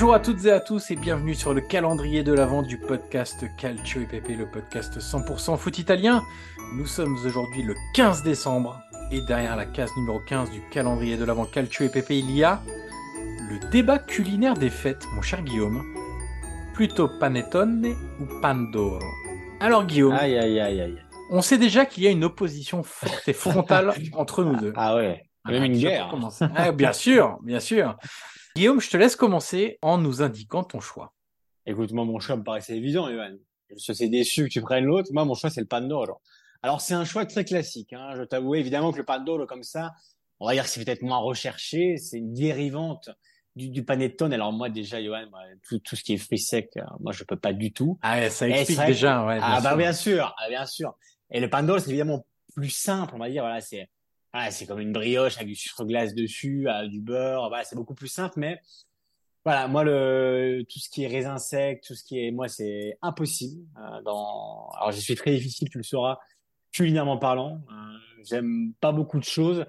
Bonjour à toutes et à tous et bienvenue sur le calendrier de l'avant du podcast Calcio EPP, le podcast 100% foot italien. Nous sommes aujourd'hui le 15 décembre et derrière la case numéro 15 du calendrier de l'avant Calcio EPP, il y a le débat culinaire des fêtes, mon cher Guillaume. Plutôt panettone ou pandoro? Alors Guillaume, Aïe, aïe, aïe, aïe. on sait déjà qu'il y a une opposition forte et frontale entre nous deux. Ah ouais, même une guerre. Ah, bien sûr, bien sûr. Guillaume, je te laisse commencer en nous indiquant ton choix. Écoute, moi, mon choix me paraissait évident, Johan. Je suis déçu que tu prennes l'autre. Moi, mon choix, c'est le Pandoro. Alors, c'est un choix très classique. Hein. Je t'avoue évidemment que le Pandoro, comme ça, on va dire que c'est peut-être moins recherché. C'est une dérivante du, du panettone. Alors, moi, déjà, Johan, moi, tout, tout ce qui est fruits secs, euh, moi, je peux pas du tout. Ah, ça explique déjà. Ouais, bien ah, bah, sûr. bien sûr, ah, bien sûr. Et le Pandoro, c'est évidemment plus simple, on va dire. Voilà, c'est, voilà, c'est comme une brioche avec du sucre glace dessus, euh, du beurre. Voilà, c'est beaucoup plus simple, mais voilà, moi le tout ce qui est raisin sec, tout ce qui est moi c'est impossible. euh, dans alors je suis très difficile, tu le sauras, culinairement parlant. Euh, J'aime pas beaucoup de choses,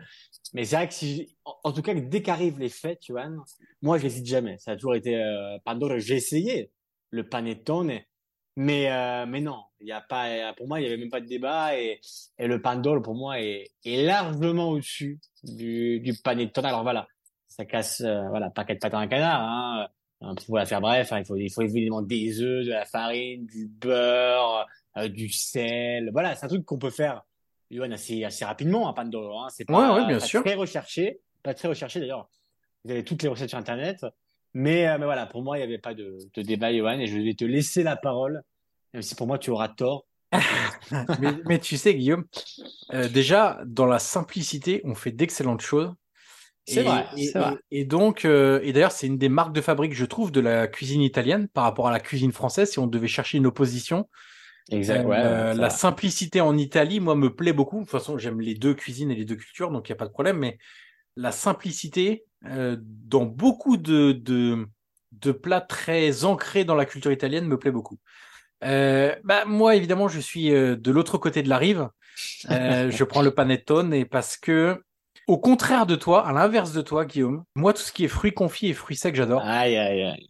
mais c'est vrai que si en, tout cas dès qu'arrivent les fêtes, Johan, moi je n'hésite jamais. Ça a toujours été Pandoro. J'ai essayé le panettone, mais euh, mais non, il y a pas pour moi il y avait même pas de débat et et le Pandoro pour moi est est largement au-dessus du du panettone. Alors voilà ça casse, euh, voilà, paquet de pâte à un canard, hein. Euh, Pour la faire bref, hein, il faut, il faut évidemment des œufs, de la farine, du beurre, euh, du sel. Voilà, c'est un truc qu'on peut faire, Yoann, assez, assez rapidement, un Pandoro, hein. C'est pas, Ouais, ouais, bien pas sûr. très recherché, pas très recherché d'ailleurs. Vous avez toutes les recettes sur Internet. Mais, euh, mais voilà, pour moi, il n'y avait pas de, de débat, Yoann, et je vais te laisser la parole, même si pour moi, tu auras tort. mais, mais tu sais, Guillaume, euh, déjà, dans la simplicité, on fait d'excellentes choses. C'est vrai, et, vrai. et- et donc, euh, et d'ailleurs, c'est une des marques de fabrique, je trouve, de la cuisine italienne par rapport à la cuisine française. Si on devait chercher une opposition, Exact, ouais, la simplicité en Italie, moi, me plaît beaucoup. De toute façon, j'aime les deux cuisines et les deux cultures, donc il n'y a pas de problème. Mais la simplicité, euh, dans beaucoup de, de, de plats très ancrés dans la culture italienne, me plaît beaucoup. Euh, bah, moi, évidemment, je suis euh, de l'autre côté de la rive. Je prends le panettone et parce que, au contraire de toi, à l'inverse de toi, Guillaume, moi, tout ce qui est fruits confits et fruits secs, j'adore. Aïe, aïe, aïe.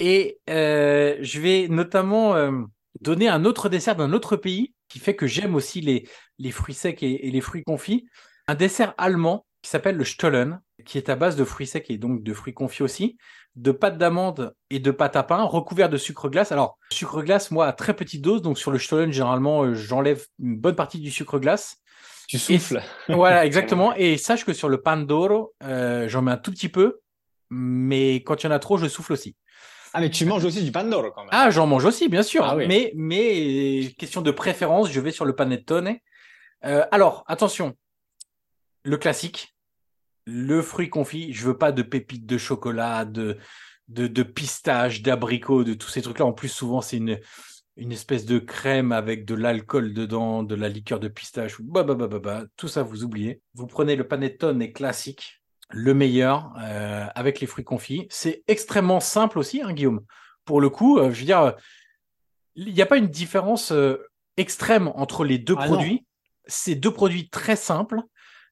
Et euh, je vais notamment euh, donner un autre dessert d'un autre pays qui fait que j'aime aussi les, les fruits secs et, et les fruits confits. Un dessert allemand qui s'appelle le Stollen, qui est à base de fruits secs et donc de fruits confits aussi, de pâte d'amande et de pâte à pain recouvert de sucre glace. Alors, sucre glace, moi, à très petite dose, donc sur le Stollen, généralement, euh, j'enlève une bonne partie du sucre glace. Tu souffles. Voilà, exactement. Et sache que sur le Pandoro, euh, j'en mets un tout petit peu, mais quand il y en a trop, je souffle aussi. Ah, mais tu manges aussi du Pandoro quand même. Ah, j'en mange aussi, bien sûr. Ah oui. Mais, mais question de préférence, je vais sur le panettone. Euh, alors, attention, le classique, le fruit confit. Je veux pas de pépites de chocolat, de de, de pistache, d'abricot, de tous ces trucs-là. En plus, souvent, c'est une une espèce de crème avec de l'alcool dedans, de la liqueur de pistache. Bah, bah, bah, bah, bah. Tout ça, vous oubliez. Vous prenez le panettone classique. le meilleur euh, avec les fruits confits. C'est extrêmement simple aussi, hein, Guillaume. Pour le coup, euh, je veux dire, il n'y a pas une différence euh, extrême entre les deux Ah produits. C'est deux produits très simples.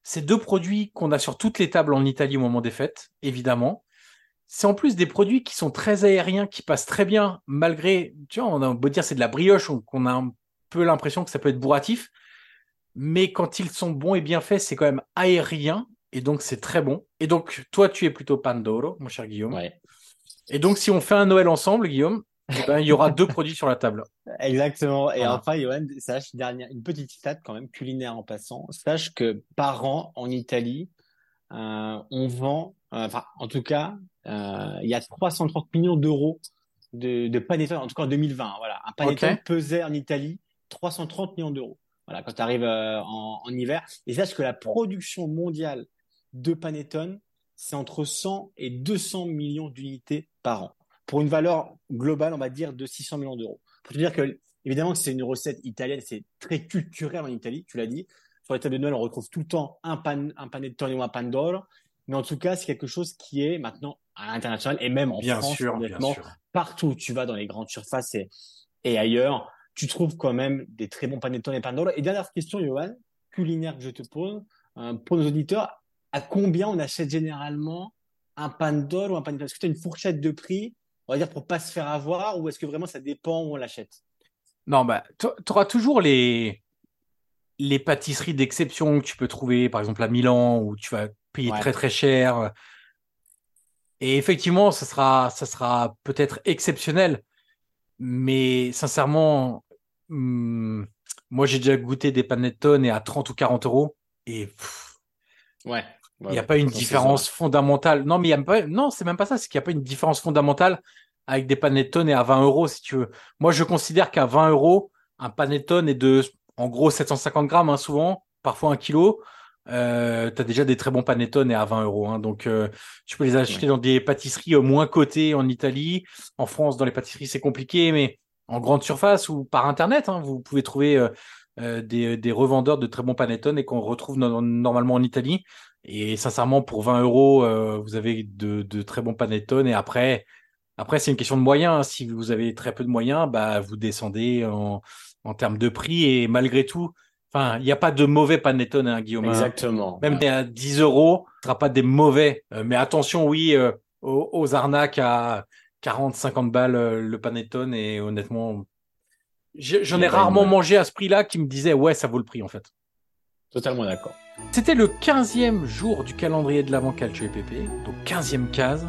C'est deux produits qu'on a sur toutes les tables en Italie au moment des fêtes, évidemment. C'est en plus des produits qui sont très aériens, qui passent très bien, malgré, tu vois, on a beau dire c'est de la brioche, on, on a un peu l'impression que ça peut être bourratif. Mais quand ils sont bons et bien faits, c'est quand même aérien. Et donc, c'est très bon. Et donc, toi, tu es plutôt Pandoro, mon cher Guillaume. Ouais. Et donc, si on fait un Noël ensemble, Guillaume, eh ben, il y aura deux produits sur la table. Exactement. Et Voilà. enfin, Johan, sache, dernière, une petite stat quand même culinaire en passant. Sache que par an, en Italie, euh, on vend, euh, enfin, en tout cas, euh, il y a 330 millions d'euros de, de panettone, en tout cas en 2020. Voilà. Un panettone pesait en Italie 330 millions d'euros. Voilà, quand tu arrives en, en hiver. Et sache que la production mondiale de panettone, c'est entre 100 et 200 millions d'unités par an. Pour une valeur globale, on va dire, de 600 millions d'euros. Pour te dire que, évidemment, c'est une recette italienne, c'est très culturel en Italie, tu l'as dit. Sur les tables de Noël, on retrouve tout le temps un, pan, un panettone ou un pandoro. Mais en tout cas, c'est quelque chose qui est maintenant à l'international et même en Bien France, sûr, bien honnêtement, sûr. partout où tu vas dans les grandes surfaces et, et ailleurs, tu trouves quand même des très bons panettone et pandoro. Et dernière question, Johan, culinaire que je te pose, euh, pour nos auditeurs, à combien on achète généralement un pandoro ou un panettone? Est-ce que tu as une fourchette de prix, on va dire, pour pas se faire avoir, ou est-ce que vraiment ça dépend où on l'achète? Non, bah, tu auras toujours les, les pâtisseries d'exception que tu peux trouver, par exemple à Milan, où tu vas payer Ouais. très très cher. Et effectivement, ça sera, ça sera peut-être exceptionnel, mais sincèrement, hum, moi j'ai déjà goûté des panettone et à 30 ou 40 euros, et pff, Ouais. Il n'y a pas une différence fondamentale. Non, mais il y a pas, non, c'est même pas ça, c'est qu'il n'y a pas une différence fondamentale avec des panettone et à 20 euros, si tu veux. Moi, je considère qu'à 20 euros, un panettone est de, en gros, 750 grammes, hein, souvent, parfois un kilo. Euh, tu as déjà des très bons panettone et à 20 euros. Hein, donc, euh, tu peux les acheter Ouais. dans des pâtisseries euh, moins cotées en Italie. En France, dans les pâtisseries, c'est compliqué, mais en grande surface ou par Internet, hein, vous pouvez trouver euh, euh, des, des revendeurs de très bons panettone et qu'on retrouve no- normalement en Italie. Et sincèrement, pour 20 euros, euh, vous avez de, de très bons panettone. Et après, après c'est une question de moyens. Si vous avez très peu de moyens, bah, vous descendez en, en termes de prix. Et malgré tout, enfin, il n'y a pas de mauvais panettone, hein, Guillaume. hein. Exactement. Même Ouais. à 10 euros, ce sera pas des mauvais. Euh, mais attention, oui, euh, aux, aux arnaques à 40, 50 balles euh, le panettone. Et honnêtement, j'en ai rarement mangé à ce prix-là qui me disait, ouais, ça vaut le prix, en fait. Totalement d'accord. C'était le 15e jour du calendrier de l'Avent Calcio PP, donc 15e case.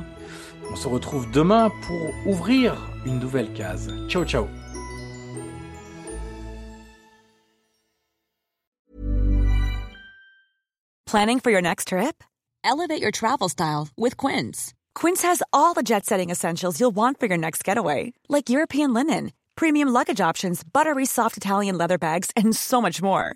On se retrouve demain pour ouvrir une nouvelle case. Ciao, ciao. Planning for your next trip? Elevate your travel style with Quince. Quince has all the jet setting essentials you'll want for your next getaway, like European linen, premium luggage options, buttery soft Italian leather bags, and so much more.